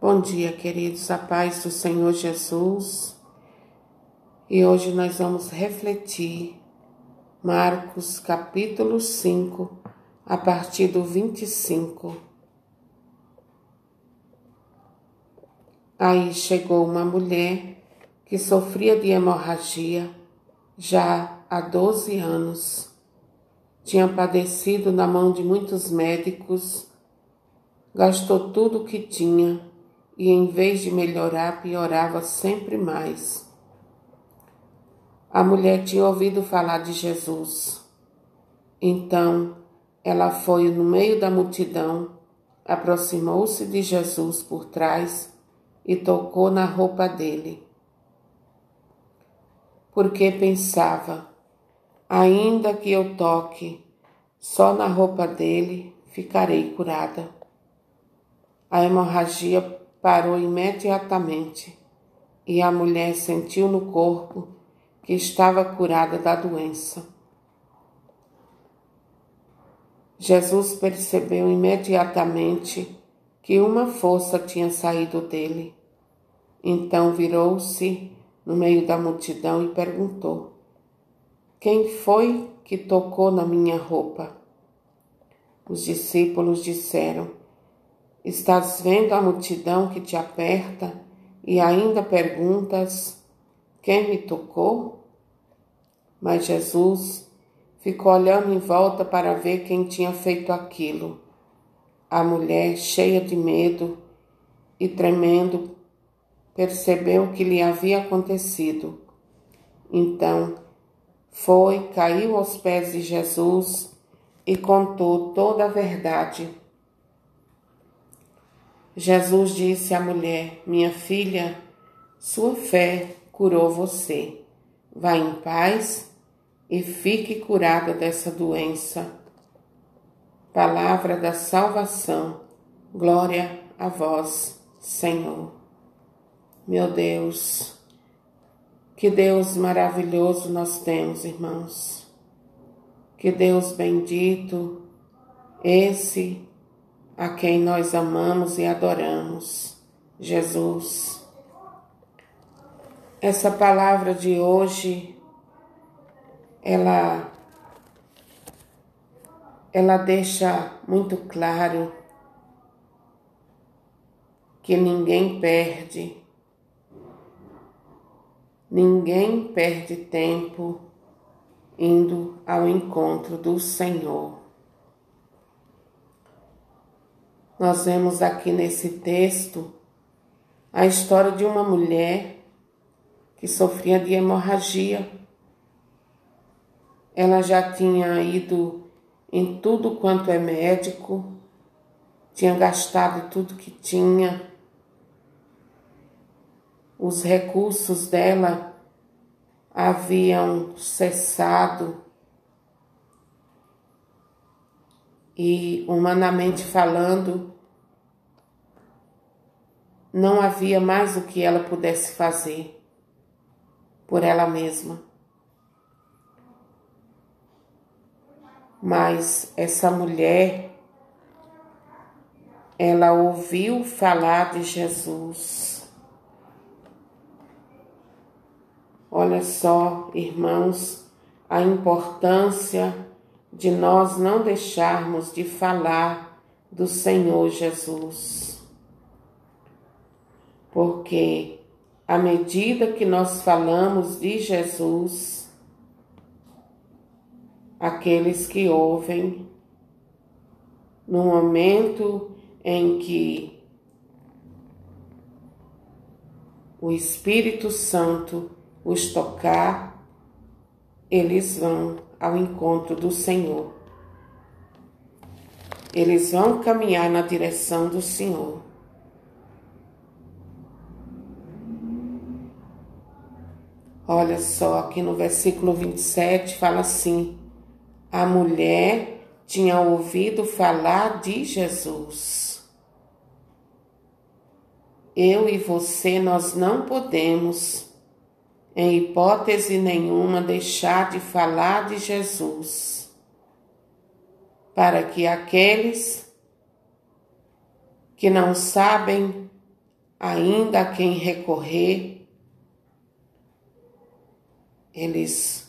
Bom dia, queridos, a paz do Senhor Jesus. E hoje nós vamos refletir Marcos capítulo 5, a partir do 25. Aí chegou uma mulher que sofria de hemorragia já há 12 anos. Tinha padecido na mão de muitos médicos, gastou tudo o que tinha e em vez de melhorar, piorava sempre mais. A mulher tinha ouvido falar de Jesus. Então ela foi no meio da multidão, aproximou-se de Jesus por trás e tocou na roupa dele. Porque pensava, ainda que eu toque só na roupa dele, ficarei curada. A hemorragia parou imediatamente e a mulher sentiu no corpo que estava curada da doença. Jesus percebeu imediatamente que uma força tinha saído dele. Então virou-se no meio da multidão e perguntou: Quem foi que tocou na minha roupa? Os discípulos disseram: Estás vendo a multidão que te aperta e ainda perguntas: Quem me tocou? Mas Jesus ficou olhando em volta para ver quem tinha feito aquilo. A mulher, cheia de medo e tremendo, percebeu o que lhe havia acontecido. Então, foi, caiu aos pés de Jesus e contou toda a verdade. Jesus disse à mulher: Minha filha, sua fé curou você. Vá em paz e fique curada dessa doença. Palavra da salvação. Glória a vós, Senhor. Meu Deus, que Deus maravilhoso nós temos, irmãos. Que Deus bendito, esse a quem nós amamos e adoramos, Jesus. Essa palavra de hoje, ela ela deixa muito claro que ninguém perde, ninguém perde tempo indo ao encontro do Senhor. Nós vemos aqui nesse texto a história de uma mulher que sofria de hemorragia. Ela já tinha ido em tudo quanto é médico, tinha gastado tudo que tinha. Os recursos dela haviam cessado e humanamente falando, não havia mais o que ela pudesse fazer por ela mesma. Mas essa mulher, ela ouviu falar de Jesus. Olha só, irmãos, a importância de nós não deixarmos de falar do Senhor Jesus. Porque à medida que nós falamos de Jesus, aqueles que ouvem, no momento em que o Espírito Santo os tocar, eles vão ao encontro do Senhor. Eles vão caminhar na direção do Senhor. Olha só, aqui no versículo 27 fala assim: a mulher tinha ouvido falar de Jesus. Eu e você, nós não podemos em hipótese nenhuma, deixar de falar de Jesus, para que aqueles que não sabem ainda a quem recorrer, eles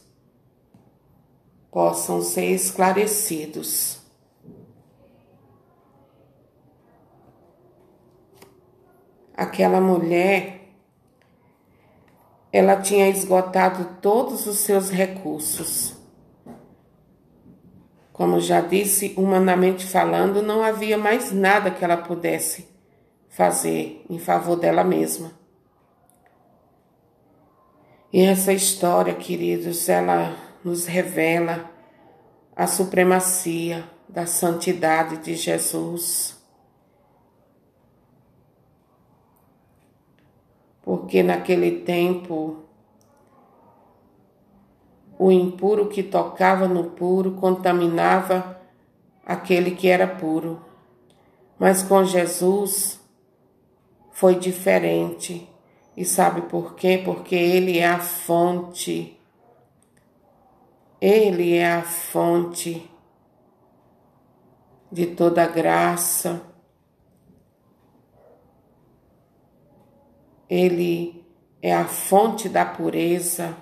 possam ser esclarecidos. Aquela mulher, ela tinha esgotado todos os seus recursos. Como já disse, humanamente falando, não havia mais nada que ela pudesse fazer em favor dela mesma. E essa história, queridos, ela nos revela a supremacia da santidade de Jesus. Porque naquele tempo o impuro que tocava no puro contaminava aquele que era puro. Mas com Jesus foi diferente. E sabe por quê? Porque Ele é a fonte. Ele é a fonte de toda graça. Ele é a fonte da pureza.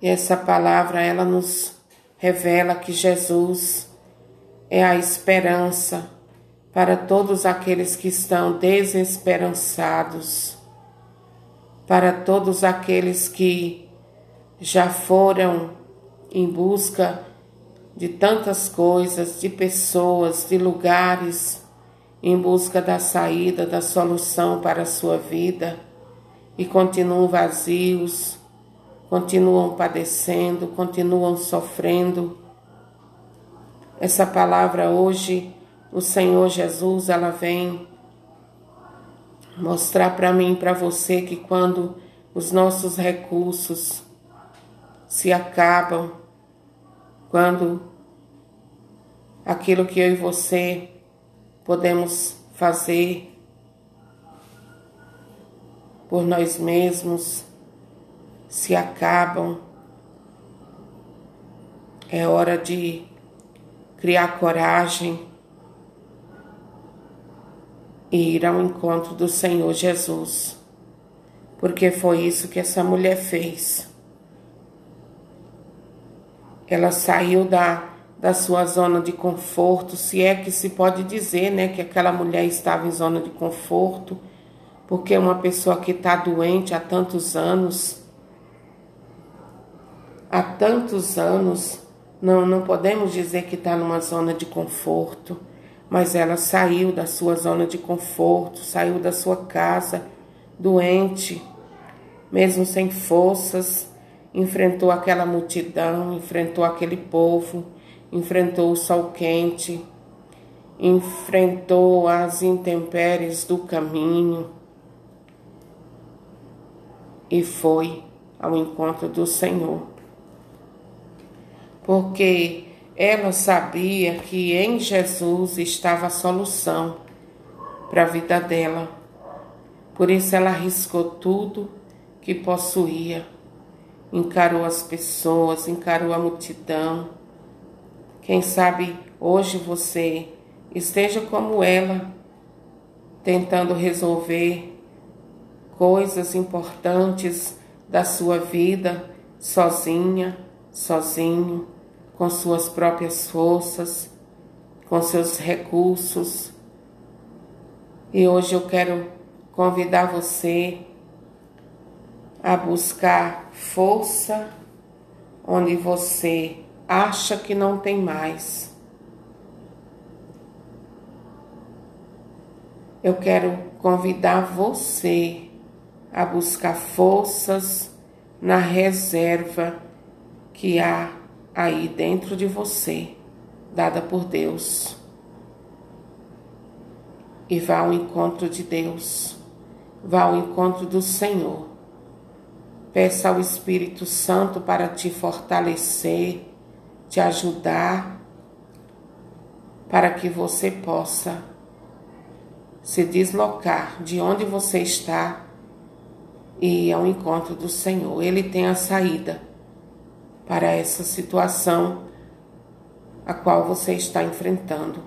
E essa palavra ela nos revela que Jesus é a esperança para todos aqueles que estão desesperançados, para todos aqueles que já foram em busca de tantas coisas, de pessoas, de lugares, em busca da saída, da solução para a sua vida e continuam vazios, continuam padecendo, continuam sofrendo. Essa palavra hoje, o Senhor Jesus, ela vem mostrar para mim para você que quando os nossos recursos se acabam, quando aquilo que eu e você podemos fazer por nós mesmos se acabam, é hora de criar coragem e ir ao encontro do Senhor Jesus, porque foi isso que essa mulher fez. Ela saiu da, da sua zona de conforto, se é que se pode dizer, né, que aquela mulher estava em zona de conforto, porque uma pessoa que está doente há tantos anos, há tantos anos, não, não podemos dizer que está numa zona de conforto, mas ela saiu da sua zona de conforto, saiu da sua casa doente, mesmo sem forças, enfrentou aquela multidão, enfrentou aquele povo, enfrentou o sol quente, enfrentou as intempéries do caminho e foi ao encontro do Senhor porque ela sabia que em Jesus estava a solução para a vida dela. Por isso ela arriscou tudo que possuía, encarou as pessoas, encarou a multidão. Quem sabe hoje você esteja como ela, tentando resolver coisas importantes da sua vida sozinha, sozinho com suas próprias forças, com seus recursos. E hoje eu quero convidar você a buscar força onde você acha que não tem mais. Eu quero convidar você a buscar forças na reserva que há aí dentro de você, dada por Deus. E vá ao encontro de Deus, vá ao encontro do Senhor. Peça ao Espírito Santo para te fortalecer, te ajudar, para que você possa se deslocar de onde você está e ao encontro do Senhor. Ele tem a saída para essa situação a qual você está enfrentando.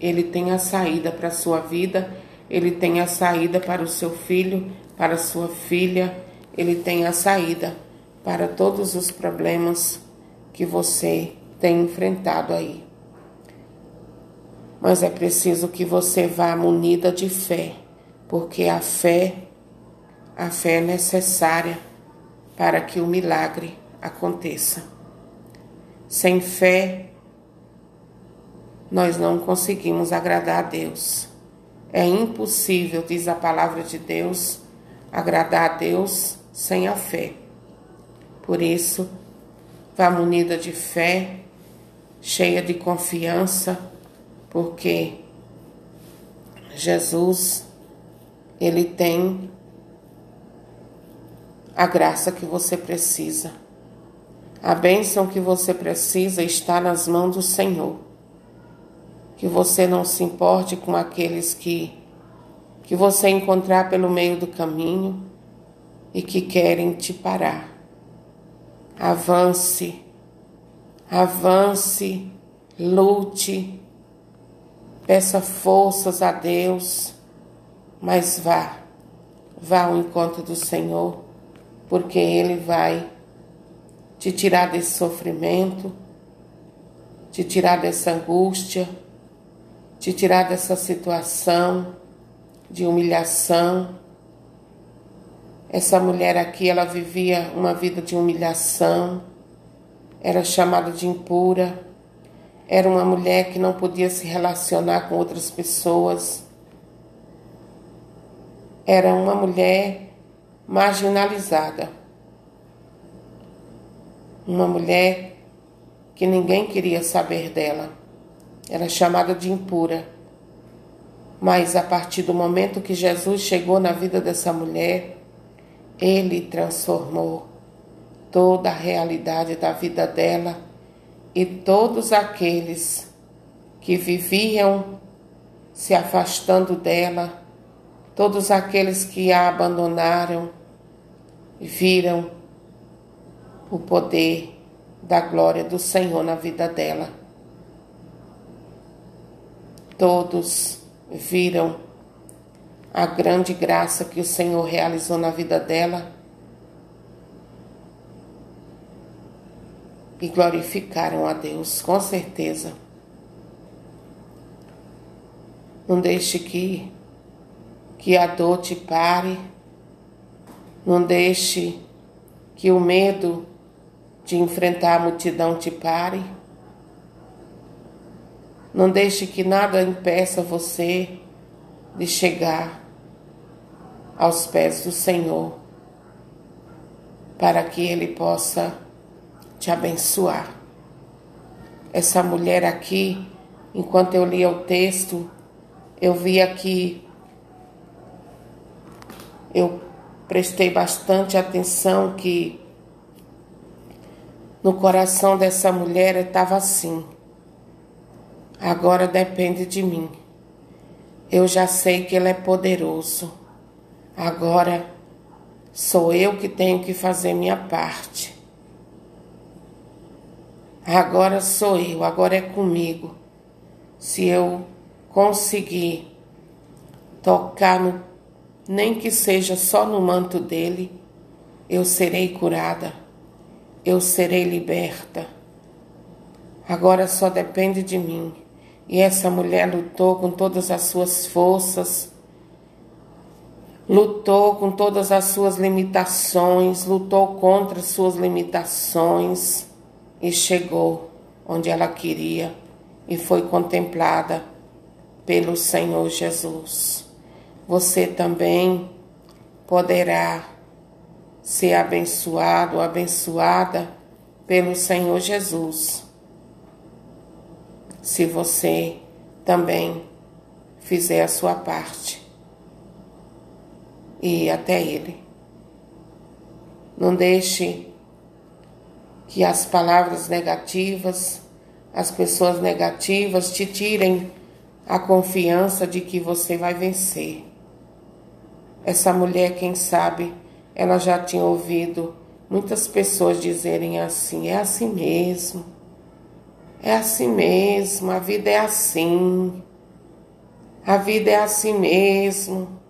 Ele tem a saída para a sua vida, ele tem a saída para o seu filho, para a sua filha, ele tem a saída para todos os problemas que você tem enfrentado aí. Mas é preciso que você vá munida de fé, porque a fé, a fé é necessária para que o milagre aconteça. Sem fé, nós não conseguimos agradar a Deus. É impossível, diz a palavra de Deus, agradar a Deus sem a fé. Por isso, vá munida de fé, cheia de confiança, porque Jesus, ele tem a graça que você precisa. A bênção que você precisa está nas mãos do Senhor. Que você não se importe com aqueles que que você encontrar pelo meio do caminho e que querem te parar. Avance, avance, lute, peça forças a Deus, mas vá, vá ao encontro do Senhor, porque Ele vai te tirar desse sofrimento, te tirar dessa angústia, te tirar dessa situação de humilhação. Essa mulher aqui, ela vivia uma vida de humilhação, era chamada de impura, era uma mulher que não podia se relacionar com outras pessoas. Era uma mulher marginalizada. Uma mulher que ninguém queria saber dela. Era chamada de impura. Mas a partir do momento que Jesus chegou na vida dessa mulher, ele transformou toda a realidade da vida dela e todos aqueles que viviam se afastando dela, todos aqueles que a abandonaram, viram o poder da glória do Senhor na vida dela. Todos viram a grande graça que o Senhor realizou na vida dela e glorificaram a Deus, com certeza. Não deixe que, que a dor te pare, não deixe que o medo de enfrentar a multidão te pare. Não deixe que nada impeça você de chegar aos pés do Senhor, para que Ele possa te abençoar. Essa mulher aqui, enquanto eu lia o texto, eu via que eu prestei bastante atenção que no coração dessa mulher estava assim. Agora depende de mim. Eu já sei que ele é poderoso. Agora sou eu que tenho que fazer minha parte. Agora sou eu, agora é comigo. Se eu conseguir tocar no, nem que seja só no manto dele, eu serei curada, eu serei liberta. Agora só depende de mim. E essa mulher lutou com todas as suas forças, lutou com todas as suas limitações, lutou contra as suas limitações e chegou onde ela queria e foi contemplada pelo Senhor Jesus. Você também poderá ser abençoado abençoada pelo Senhor Jesus. Se você também fizer a sua parte e ir até Ele. Não deixe que as palavras negativas, as pessoas negativas te tirem a confiança de que você vai vencer. Essa mulher, quem sabe, ela já tinha ouvido muitas pessoas dizerem assim: é assim mesmo, É assim mesmo, a vida é assim. A vida é assim mesmo.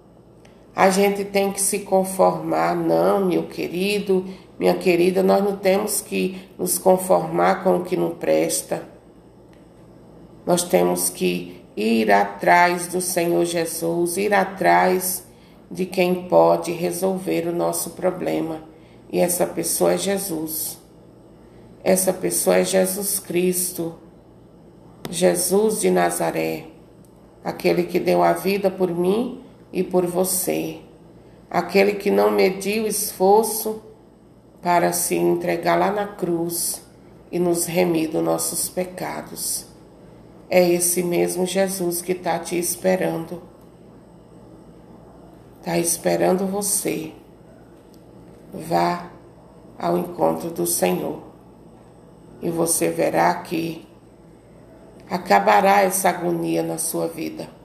A gente tem que se conformar, não, meu querido, minha querida, nós não temos que nos conformar com o que não presta. Nós temos que ir atrás do Senhor Jesus, ir atrás de quem pode resolver o nosso problema. E essa pessoa é Jesus. Essa pessoa é Jesus Cristo, Jesus de Nazaré, aquele que deu a vida por mim e por você, aquele que não mediu esforço para se entregar lá na cruz e nos remir dos nossos pecados. É esse mesmo Jesus que está te esperando. Está esperando você. Vá ao encontro do Senhor e você verá que acabará essa agonia na sua vida.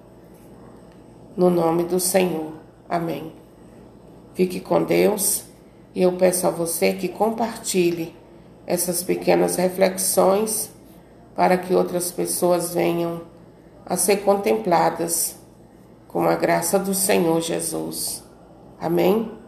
No nome do Senhor. Amém. Fique com Deus e eu peço a você que compartilhe essas pequenas reflexões para que outras pessoas venham a ser contempladas com a graça do Senhor Jesus. Amém?